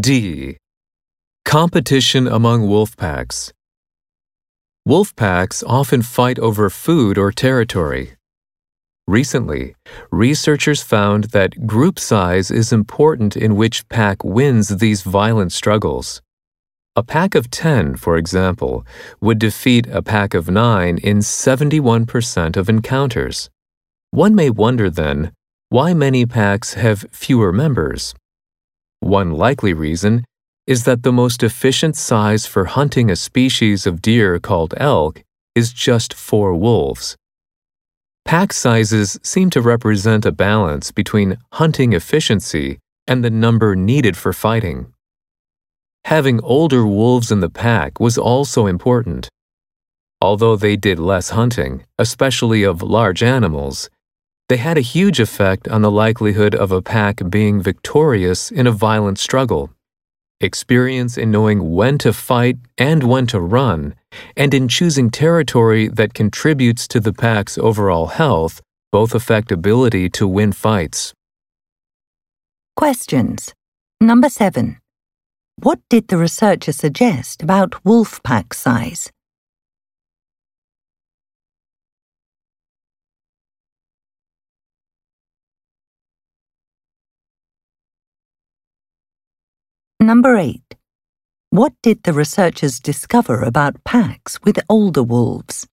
D. Competition among wolf packs. Wolf packs often fight over food or territory. Recently, researchers found that group size is important in which pack wins these violent struggles. A pack of 10, for example, would defeat a pack of 9 in 71% of encounters. One may wonder then why many packs have fewer members. One likely reason is that the most efficient size for hunting a species of deer called elk is just four wolves. Pack sizes seem to represent a balance between hunting efficiency and the number needed for fighting. Having older wolves in the pack was also important. Although they did less hunting, especially of large animals, they had a huge effect on the likelihood of a pack being victorious in a violent struggle experience in knowing when to fight and when to run, and in choosing territory that contributes to the pack's overall health, both affect ability to win fights. Questions. Number 7. What did the researcher suggest about wolf pack size? Number 8. What did the researchers discover about packs with older wolves?